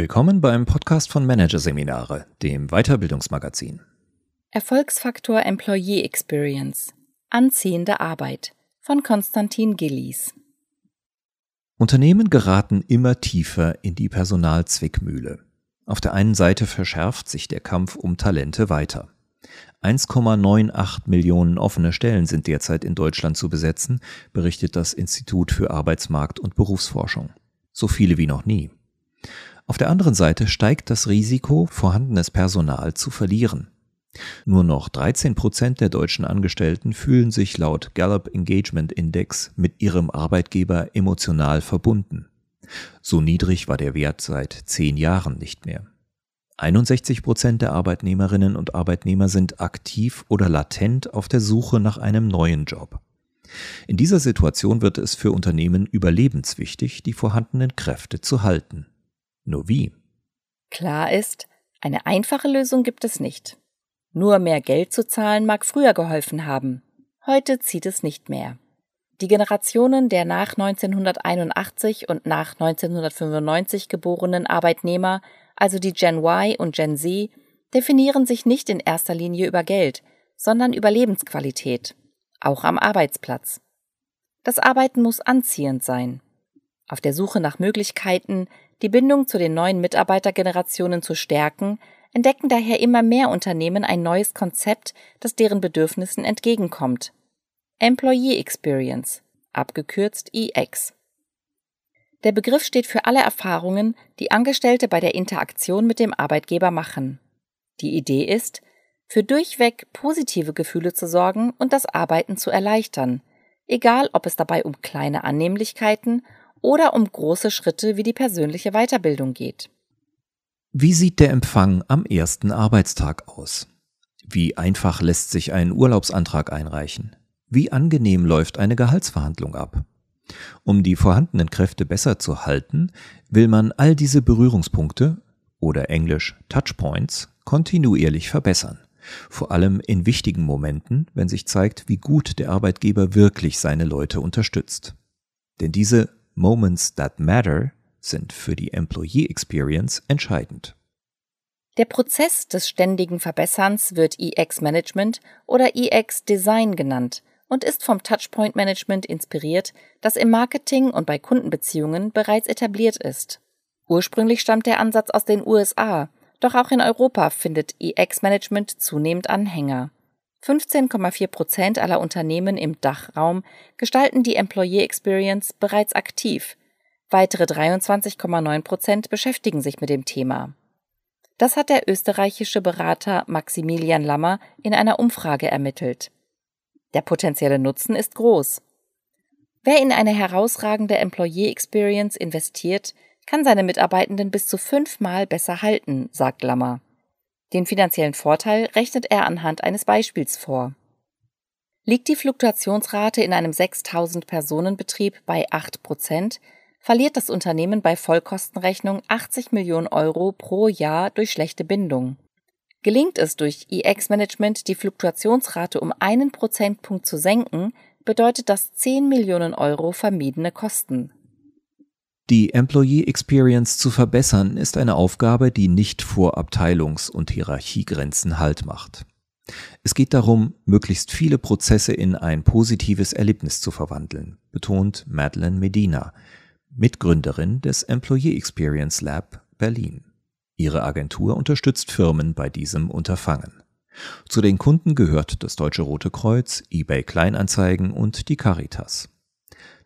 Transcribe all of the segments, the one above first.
Willkommen beim Podcast von Managerseminare, dem Weiterbildungsmagazin. Erfolgsfaktor Employee Experience. Anziehende Arbeit von Konstantin Gillies. Unternehmen geraten immer tiefer in die Personalzwickmühle. Auf der einen Seite verschärft sich der Kampf um Talente weiter. 1,98 Millionen offene Stellen sind derzeit in Deutschland zu besetzen, berichtet das Institut für Arbeitsmarkt und Berufsforschung. So viele wie noch nie. Auf der anderen Seite steigt das Risiko, vorhandenes Personal zu verlieren. Nur noch 13 Prozent der deutschen Angestellten fühlen sich laut Gallup Engagement Index mit ihrem Arbeitgeber emotional verbunden. So niedrig war der Wert seit zehn Jahren nicht mehr. 61 Prozent der Arbeitnehmerinnen und Arbeitnehmer sind aktiv oder latent auf der Suche nach einem neuen Job. In dieser Situation wird es für Unternehmen überlebenswichtig, die vorhandenen Kräfte zu halten. Nur wie? Klar ist, eine einfache Lösung gibt es nicht. Nur mehr Geld zu zahlen mag früher geholfen haben. Heute zieht es nicht mehr. Die Generationen der nach 1981 und nach 1995 geborenen Arbeitnehmer, also die Gen Y und Gen Z, definieren sich nicht in erster Linie über Geld, sondern über Lebensqualität, auch am Arbeitsplatz. Das Arbeiten muss anziehend sein. Auf der Suche nach Möglichkeiten, die Bindung zu den neuen Mitarbeitergenerationen zu stärken, entdecken daher immer mehr Unternehmen ein neues Konzept, das deren Bedürfnissen entgegenkommt. Employee Experience, abgekürzt EX. Der Begriff steht für alle Erfahrungen, die Angestellte bei der Interaktion mit dem Arbeitgeber machen. Die Idee ist, für durchweg positive Gefühle zu sorgen und das Arbeiten zu erleichtern, egal ob es dabei um kleine Annehmlichkeiten oder um große Schritte wie die persönliche Weiterbildung geht. Wie sieht der Empfang am ersten Arbeitstag aus? Wie einfach lässt sich ein Urlaubsantrag einreichen? Wie angenehm läuft eine Gehaltsverhandlung ab? Um die vorhandenen Kräfte besser zu halten, will man all diese Berührungspunkte oder englisch Touchpoints kontinuierlich verbessern. Vor allem in wichtigen Momenten, wenn sich zeigt, wie gut der Arbeitgeber wirklich seine Leute unterstützt. Denn diese Moments that matter sind für die Employee Experience entscheidend. Der Prozess des ständigen Verbesserns wird EX Management oder EX Design genannt und ist vom Touchpoint Management inspiriert, das im Marketing und bei Kundenbeziehungen bereits etabliert ist. Ursprünglich stammt der Ansatz aus den USA, doch auch in Europa findet EX Management zunehmend Anhänger. 15,4 Prozent aller Unternehmen im Dachraum gestalten die Employee Experience bereits aktiv, Weitere 23,9 Prozent beschäftigen sich mit dem Thema. Das hat der österreichische Berater Maximilian Lammer in einer Umfrage ermittelt. Der potenzielle Nutzen ist groß. Wer in eine herausragende Employee Experience investiert, kann seine Mitarbeitenden bis zu fünfmal besser halten, sagt Lammer. Den finanziellen Vorteil rechnet er anhand eines Beispiels vor. Liegt die Fluktuationsrate in einem 6000 Personen Betrieb bei 8 Prozent, verliert das Unternehmen bei Vollkostenrechnung 80 Millionen Euro pro Jahr durch schlechte Bindung. Gelingt es durch EX-Management, die Fluktuationsrate um einen Prozentpunkt zu senken, bedeutet das 10 Millionen Euro vermiedene Kosten. Die Employee Experience zu verbessern ist eine Aufgabe, die nicht vor Abteilungs- und Hierarchiegrenzen Halt macht. Es geht darum, möglichst viele Prozesse in ein positives Erlebnis zu verwandeln, betont Madeleine Medina, Mitgründerin des Employee Experience Lab Berlin. Ihre Agentur unterstützt Firmen bei diesem Unterfangen. Zu den Kunden gehört das Deutsche Rote Kreuz, eBay Kleinanzeigen und die Caritas.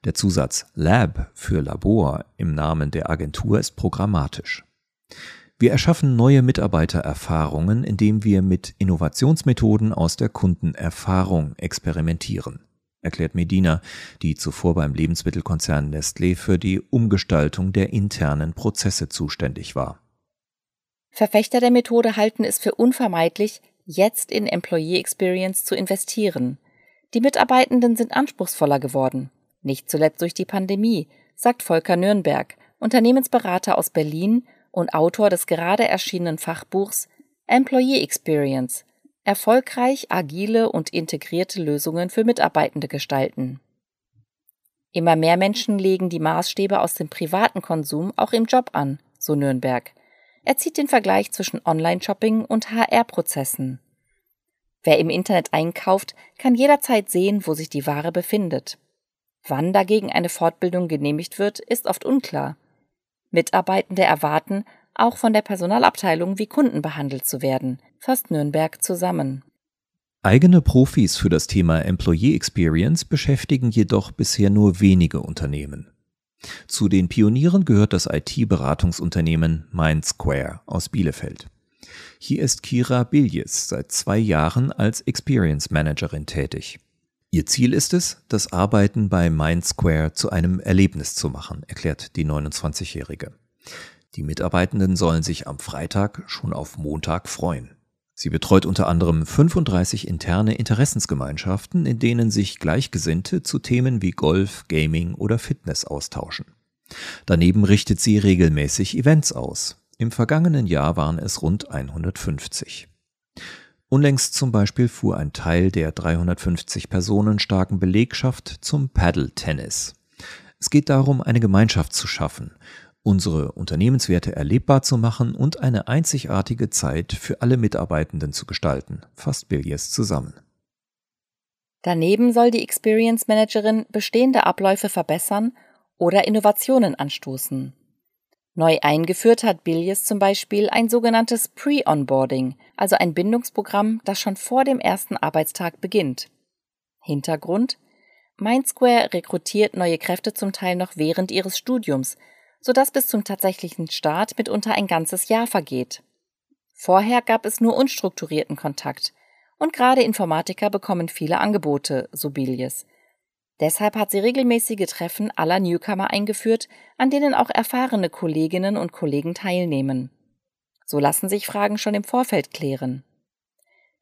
Der Zusatz Lab für Labor im Namen der Agentur ist programmatisch. Wir erschaffen neue Mitarbeitererfahrungen, indem wir mit Innovationsmethoden aus der Kundenerfahrung experimentieren erklärt Medina, die zuvor beim Lebensmittelkonzern Nestlé für die Umgestaltung der internen Prozesse zuständig war. Verfechter der Methode halten es für unvermeidlich, jetzt in Employee Experience zu investieren. Die Mitarbeitenden sind anspruchsvoller geworden, nicht zuletzt durch die Pandemie, sagt Volker Nürnberg, Unternehmensberater aus Berlin und Autor des gerade erschienenen Fachbuchs Employee Experience erfolgreich agile und integrierte Lösungen für Mitarbeitende gestalten. Immer mehr Menschen legen die Maßstäbe aus dem privaten Konsum auch im Job an, so Nürnberg. Er zieht den Vergleich zwischen Online-Shopping und HR-Prozessen. Wer im Internet einkauft, kann jederzeit sehen, wo sich die Ware befindet. Wann dagegen eine Fortbildung genehmigt wird, ist oft unklar. Mitarbeitende erwarten, auch von der Personalabteilung wie Kunden behandelt zu werden, fasst Nürnberg zusammen. Eigene Profis für das Thema Employee Experience beschäftigen jedoch bisher nur wenige Unternehmen. Zu den Pionieren gehört das IT-Beratungsunternehmen Mindsquare aus Bielefeld. Hier ist Kira Biljes seit zwei Jahren als Experience Managerin tätig. Ihr Ziel ist es, das Arbeiten bei Mindsquare zu einem Erlebnis zu machen, erklärt die 29-Jährige. Die Mitarbeitenden sollen sich am Freitag schon auf Montag freuen. Sie betreut unter anderem 35 interne Interessensgemeinschaften, in denen sich Gleichgesinnte zu Themen wie Golf, Gaming oder Fitness austauschen. Daneben richtet sie regelmäßig Events aus. Im vergangenen Jahr waren es rund 150. Unlängst zum Beispiel fuhr ein Teil der 350 Personen starken Belegschaft zum Paddle-Tennis. Es geht darum, eine Gemeinschaft zu schaffen, unsere Unternehmenswerte erlebbar zu machen und eine einzigartige Zeit für alle Mitarbeitenden zu gestalten, fasst Billies zusammen. Daneben soll die Experience Managerin bestehende Abläufe verbessern oder Innovationen anstoßen. Neu eingeführt hat Billies zum Beispiel ein sogenanntes Pre-Onboarding, also ein Bindungsprogramm, das schon vor dem ersten Arbeitstag beginnt. Hintergrund Mindsquare rekrutiert neue Kräfte zum Teil noch während ihres Studiums, sodass bis zum tatsächlichen Start mitunter ein ganzes Jahr vergeht. Vorher gab es nur unstrukturierten Kontakt, und gerade Informatiker bekommen viele Angebote, so Bilies. Deshalb hat sie regelmäßige Treffen aller Newcomer eingeführt, an denen auch erfahrene Kolleginnen und Kollegen teilnehmen. So lassen sich Fragen schon im Vorfeld klären.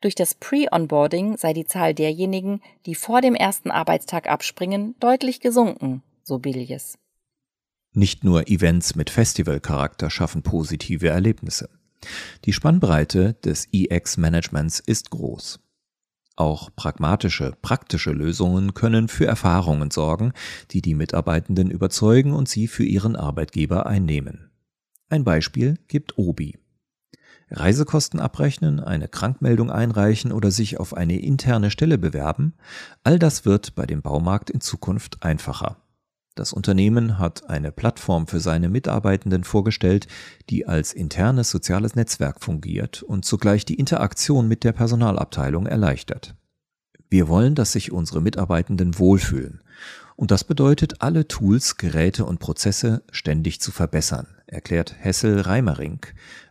Durch das Pre-Onboarding sei die Zahl derjenigen, die vor dem ersten Arbeitstag abspringen, deutlich gesunken, so Billies. Nicht nur Events mit Festivalcharakter schaffen positive Erlebnisse. Die Spannbreite des EX-Managements ist groß. Auch pragmatische, praktische Lösungen können für Erfahrungen sorgen, die die Mitarbeitenden überzeugen und sie für ihren Arbeitgeber einnehmen. Ein Beispiel gibt Obi. Reisekosten abrechnen, eine Krankmeldung einreichen oder sich auf eine interne Stelle bewerben, all das wird bei dem Baumarkt in Zukunft einfacher. Das Unternehmen hat eine Plattform für seine Mitarbeitenden vorgestellt, die als internes soziales Netzwerk fungiert und zugleich die Interaktion mit der Personalabteilung erleichtert. Wir wollen, dass sich unsere Mitarbeitenden wohlfühlen. Und das bedeutet, alle Tools, Geräte und Prozesse ständig zu verbessern, erklärt Hessel Reimering,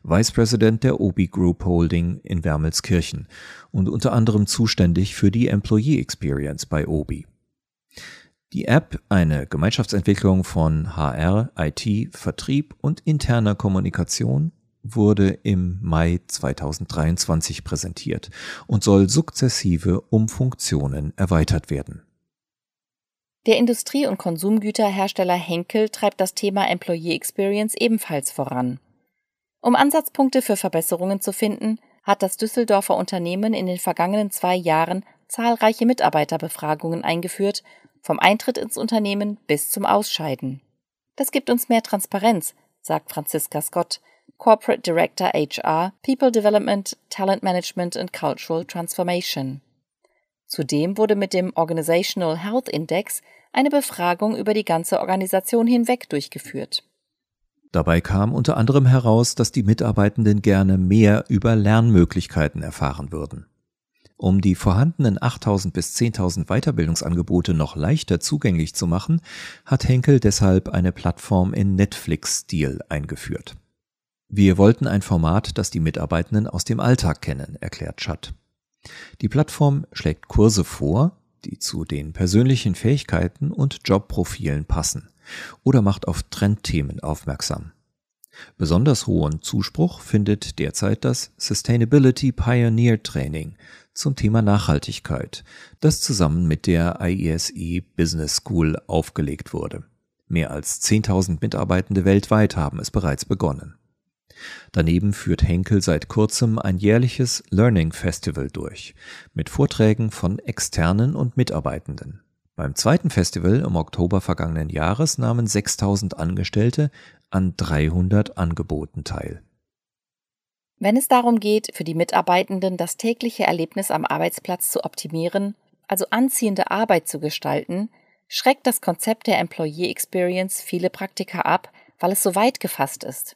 Vice President der Obi Group Holding in Wermelskirchen und unter anderem zuständig für die Employee Experience bei Obi. Die App, eine Gemeinschaftsentwicklung von HR, IT, Vertrieb und interner Kommunikation, wurde im Mai 2023 präsentiert und soll sukzessive um Funktionen erweitert werden. Der Industrie- und Konsumgüterhersteller Henkel treibt das Thema Employee Experience ebenfalls voran. Um Ansatzpunkte für Verbesserungen zu finden, hat das Düsseldorfer Unternehmen in den vergangenen zwei Jahren zahlreiche Mitarbeiterbefragungen eingeführt vom Eintritt ins Unternehmen bis zum Ausscheiden. Das gibt uns mehr Transparenz, sagt Franziska Scott, Corporate Director HR, People Development, Talent Management and Cultural Transformation. Zudem wurde mit dem Organizational Health Index eine Befragung über die ganze Organisation hinweg durchgeführt. Dabei kam unter anderem heraus, dass die Mitarbeitenden gerne mehr über Lernmöglichkeiten erfahren würden. Um die vorhandenen 8000 bis 10.000 Weiterbildungsangebote noch leichter zugänglich zu machen, hat Henkel deshalb eine Plattform in Netflix-Stil eingeführt. Wir wollten ein Format, das die Mitarbeitenden aus dem Alltag kennen, erklärt Schatt. Die Plattform schlägt Kurse vor, die zu den persönlichen Fähigkeiten und Jobprofilen passen oder macht auf Trendthemen aufmerksam. Besonders hohen Zuspruch findet derzeit das Sustainability Pioneer Training zum Thema Nachhaltigkeit, das zusammen mit der IESE Business School aufgelegt wurde. Mehr als 10.000 Mitarbeitende weltweit haben es bereits begonnen. Daneben führt Henkel seit kurzem ein jährliches Learning Festival durch, mit Vorträgen von Externen und Mitarbeitenden. Beim zweiten Festival im Oktober vergangenen Jahres nahmen 6000 Angestellte an 300 Angeboten teil. Wenn es darum geht, für die Mitarbeitenden das tägliche Erlebnis am Arbeitsplatz zu optimieren, also anziehende Arbeit zu gestalten, schreckt das Konzept der Employee Experience viele Praktiker ab, weil es so weit gefasst ist.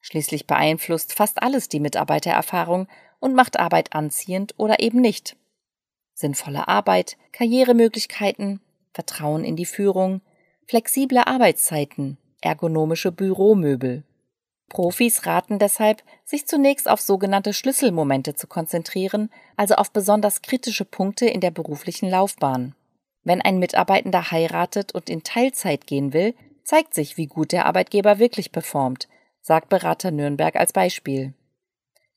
Schließlich beeinflusst fast alles die Mitarbeitererfahrung und macht Arbeit anziehend oder eben nicht. Sinnvolle Arbeit, Karrieremöglichkeiten, Vertrauen in die Führung, flexible Arbeitszeiten, ergonomische Büromöbel. Profis raten deshalb, sich zunächst auf sogenannte Schlüsselmomente zu konzentrieren, also auf besonders kritische Punkte in der beruflichen Laufbahn. Wenn ein Mitarbeitender heiratet und in Teilzeit gehen will, zeigt sich, wie gut der Arbeitgeber wirklich performt, sagt Berater Nürnberg als Beispiel.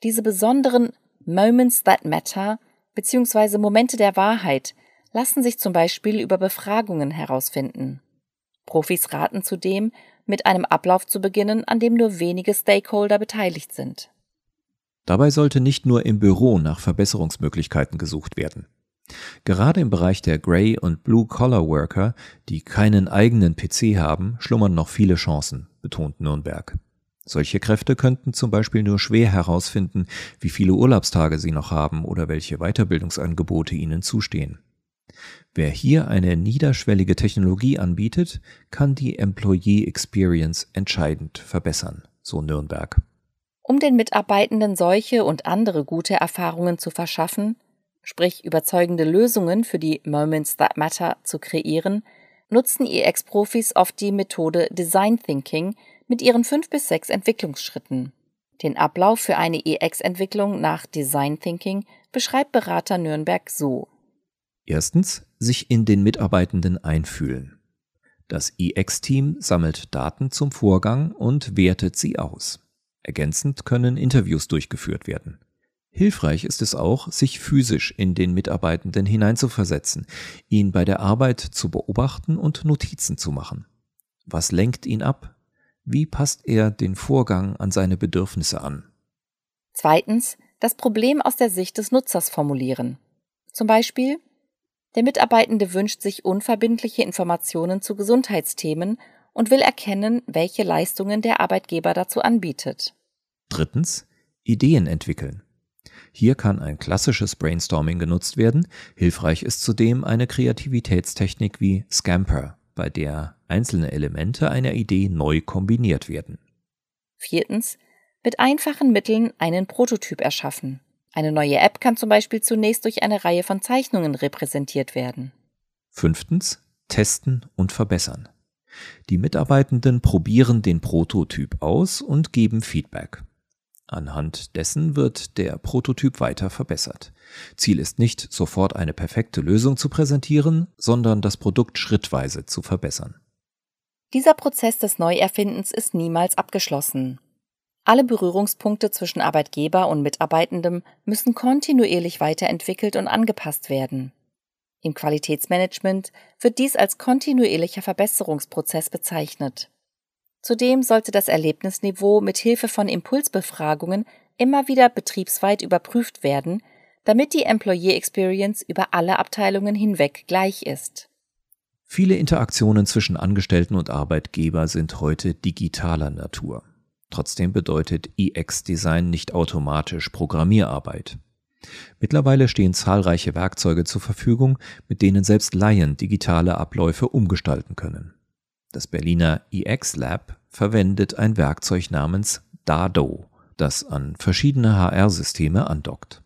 Diese besonderen Moments that matter bzw. Momente der Wahrheit lassen sich zum Beispiel über Befragungen herausfinden. Profis raten zudem, mit einem Ablauf zu beginnen, an dem nur wenige Stakeholder beteiligt sind. Dabei sollte nicht nur im Büro nach Verbesserungsmöglichkeiten gesucht werden. Gerade im Bereich der Grey- und Blue-Collar-Worker, die keinen eigenen PC haben, schlummern noch viele Chancen, betont Nürnberg. Solche Kräfte könnten zum Beispiel nur schwer herausfinden, wie viele Urlaubstage sie noch haben oder welche Weiterbildungsangebote ihnen zustehen. Wer hier eine niederschwellige Technologie anbietet, kann die Employee Experience entscheidend verbessern, so Nürnberg. Um den Mitarbeitenden solche und andere gute Erfahrungen zu verschaffen, sprich überzeugende Lösungen für die Moments That Matter zu kreieren, nutzen EX-Profis oft die Methode Design Thinking mit ihren fünf bis sechs Entwicklungsschritten. Den Ablauf für eine EX-Entwicklung nach Design Thinking beschreibt Berater Nürnberg so. Erstens, sich in den Mitarbeitenden einfühlen. Das EX-Team sammelt Daten zum Vorgang und wertet sie aus. Ergänzend können Interviews durchgeführt werden. Hilfreich ist es auch, sich physisch in den Mitarbeitenden hineinzuversetzen, ihn bei der Arbeit zu beobachten und Notizen zu machen. Was lenkt ihn ab? Wie passt er den Vorgang an seine Bedürfnisse an? Zweitens, das Problem aus der Sicht des Nutzers formulieren. Zum Beispiel, der Mitarbeitende wünscht sich unverbindliche Informationen zu Gesundheitsthemen und will erkennen, welche Leistungen der Arbeitgeber dazu anbietet. Drittens, Ideen entwickeln. Hier kann ein klassisches Brainstorming genutzt werden. Hilfreich ist zudem eine Kreativitätstechnik wie Scamper, bei der einzelne Elemente einer Idee neu kombiniert werden. Viertens, mit einfachen Mitteln einen Prototyp erschaffen. Eine neue App kann zum Beispiel zunächst durch eine Reihe von Zeichnungen repräsentiert werden. Fünftens, testen und verbessern. Die Mitarbeitenden probieren den Prototyp aus und geben Feedback. Anhand dessen wird der Prototyp weiter verbessert. Ziel ist nicht, sofort eine perfekte Lösung zu präsentieren, sondern das Produkt schrittweise zu verbessern. Dieser Prozess des Neuerfindens ist niemals abgeschlossen. Alle Berührungspunkte zwischen Arbeitgeber und Mitarbeitendem müssen kontinuierlich weiterentwickelt und angepasst werden. Im Qualitätsmanagement wird dies als kontinuierlicher Verbesserungsprozess bezeichnet. Zudem sollte das Erlebnisniveau mit Hilfe von Impulsbefragungen immer wieder betriebsweit überprüft werden, damit die Employee Experience über alle Abteilungen hinweg gleich ist. Viele Interaktionen zwischen Angestellten und Arbeitgeber sind heute digitaler Natur. Trotzdem bedeutet EX-Design nicht automatisch Programmierarbeit. Mittlerweile stehen zahlreiche Werkzeuge zur Verfügung, mit denen selbst Laien digitale Abläufe umgestalten können. Das Berliner EX Lab verwendet ein Werkzeug namens Dado, das an verschiedene HR-Systeme andockt.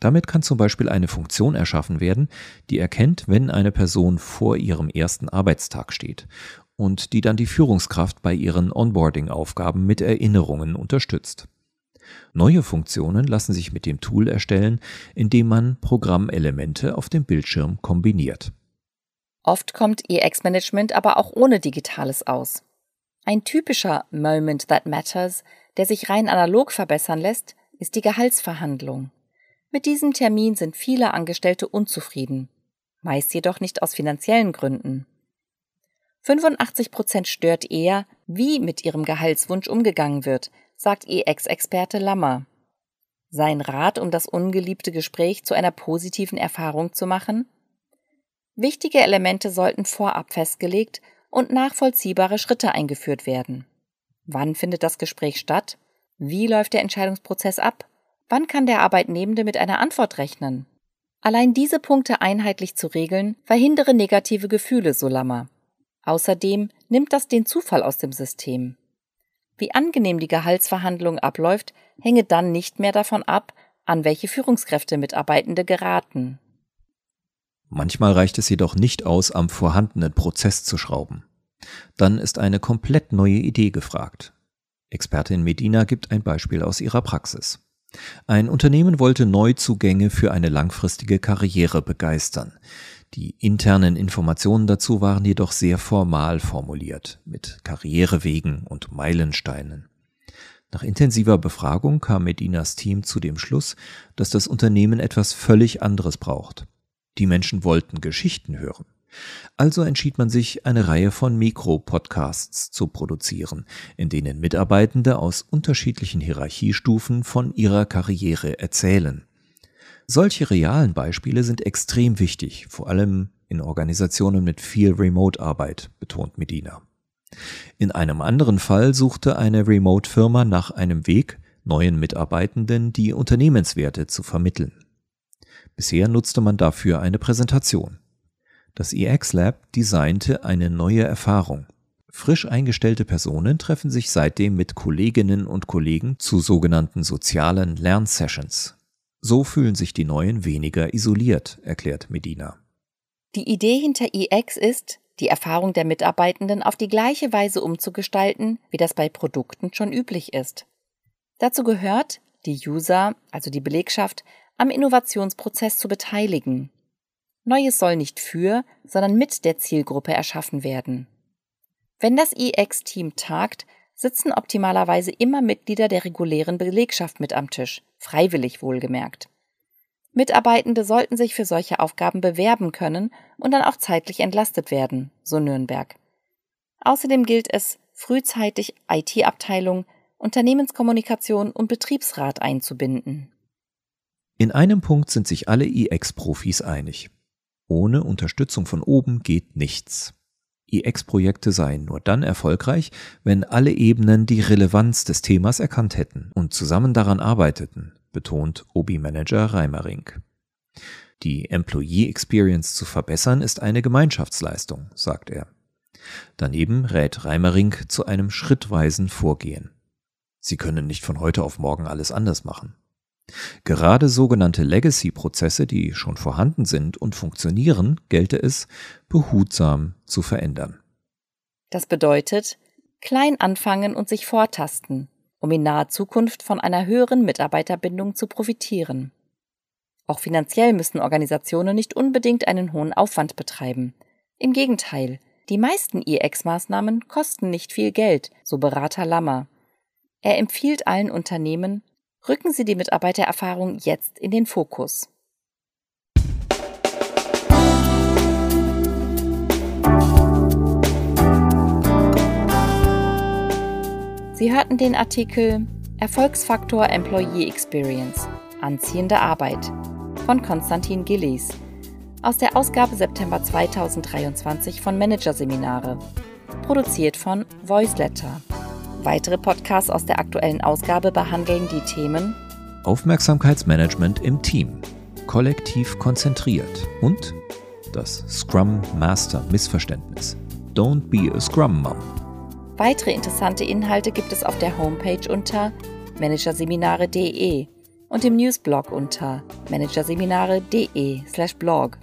Damit kann zum Beispiel eine Funktion erschaffen werden, die erkennt, wenn eine Person vor ihrem ersten Arbeitstag steht und die dann die Führungskraft bei ihren Onboarding-Aufgaben mit Erinnerungen unterstützt. Neue Funktionen lassen sich mit dem Tool erstellen, indem man Programmelemente auf dem Bildschirm kombiniert. Oft kommt EX-Management aber auch ohne Digitales aus. Ein typischer Moment that matters, der sich rein analog verbessern lässt, ist die Gehaltsverhandlung. Mit diesem Termin sind viele Angestellte unzufrieden, meist jedoch nicht aus finanziellen Gründen. 85 Prozent stört eher, wie mit ihrem Gehaltswunsch umgegangen wird, sagt EX-Experte Lammer. Sein Rat, um das ungeliebte Gespräch zu einer positiven Erfahrung zu machen? Wichtige Elemente sollten vorab festgelegt und nachvollziehbare Schritte eingeführt werden. Wann findet das Gespräch statt? Wie läuft der Entscheidungsprozess ab? Wann kann der Arbeitnehmende mit einer Antwort rechnen? Allein diese Punkte einheitlich zu regeln, verhindere negative Gefühle, so Lammer. Außerdem nimmt das den Zufall aus dem System. Wie angenehm die Gehaltsverhandlung abläuft, hänge dann nicht mehr davon ab, an welche Führungskräfte Mitarbeitende geraten. Manchmal reicht es jedoch nicht aus, am vorhandenen Prozess zu schrauben. Dann ist eine komplett neue Idee gefragt. Expertin Medina gibt ein Beispiel aus ihrer Praxis. Ein Unternehmen wollte Neuzugänge für eine langfristige Karriere begeistern. Die internen Informationen dazu waren jedoch sehr formal formuliert, mit Karrierewegen und Meilensteinen. Nach intensiver Befragung kam Medinas Team zu dem Schluss, dass das Unternehmen etwas völlig anderes braucht. Die Menschen wollten Geschichten hören. Also entschied man sich, eine Reihe von Mikro-Podcasts zu produzieren, in denen Mitarbeitende aus unterschiedlichen Hierarchiestufen von ihrer Karriere erzählen. Solche realen Beispiele sind extrem wichtig, vor allem in Organisationen mit viel Remote-Arbeit, betont Medina. In einem anderen Fall suchte eine Remote-Firma nach einem Weg, neuen Mitarbeitenden die Unternehmenswerte zu vermitteln. Bisher nutzte man dafür eine Präsentation. Das EX Lab designte eine neue Erfahrung. Frisch eingestellte Personen treffen sich seitdem mit Kolleginnen und Kollegen zu sogenannten sozialen Lernsessions. So fühlen sich die Neuen weniger isoliert, erklärt Medina. Die Idee hinter EX ist, die Erfahrung der Mitarbeitenden auf die gleiche Weise umzugestalten, wie das bei Produkten schon üblich ist. Dazu gehört, die User, also die Belegschaft, am Innovationsprozess zu beteiligen. Neues soll nicht für, sondern mit der Zielgruppe erschaffen werden. Wenn das EX-Team tagt, sitzen optimalerweise immer Mitglieder der regulären Belegschaft mit am Tisch, freiwillig wohlgemerkt. Mitarbeitende sollten sich für solche Aufgaben bewerben können und dann auch zeitlich entlastet werden, so Nürnberg. Außerdem gilt es, frühzeitig IT-Abteilung, Unternehmenskommunikation und Betriebsrat einzubinden. In einem Punkt sind sich alle EX-Profis einig. Ohne Unterstützung von oben geht nichts. EX-Projekte seien nur dann erfolgreich, wenn alle Ebenen die Relevanz des Themas erkannt hätten und zusammen daran arbeiteten, betont Obi-Manager Reimering. Die Employee Experience zu verbessern ist eine Gemeinschaftsleistung, sagt er. Daneben rät Reimering zu einem schrittweisen Vorgehen. Sie können nicht von heute auf morgen alles anders machen. Gerade sogenannte Legacy-Prozesse, die schon vorhanden sind und funktionieren, gelte es, behutsam zu verändern. Das bedeutet, klein anfangen und sich vortasten, um in naher Zukunft von einer höheren Mitarbeiterbindung zu profitieren. Auch finanziell müssen Organisationen nicht unbedingt einen hohen Aufwand betreiben. Im Gegenteil, die meisten EX-Maßnahmen kosten nicht viel Geld, so Berater Lammer. Er empfiehlt allen Unternehmen, rücken Sie die Mitarbeitererfahrung jetzt in den Fokus. Sie hörten den Artikel Erfolgsfaktor Employee Experience Anziehende Arbeit von Konstantin Gillies aus der Ausgabe September 2023 von Managerseminare, produziert von Voiceletter. Weitere Podcasts aus der aktuellen Ausgabe behandeln die Themen Aufmerksamkeitsmanagement im Team, kollektiv konzentriert und das Scrum Master Missverständnis. Don't be a Scrum Mom. Weitere interessante Inhalte gibt es auf der Homepage unter managerseminare.de und im Newsblog unter managerseminare.de/blog.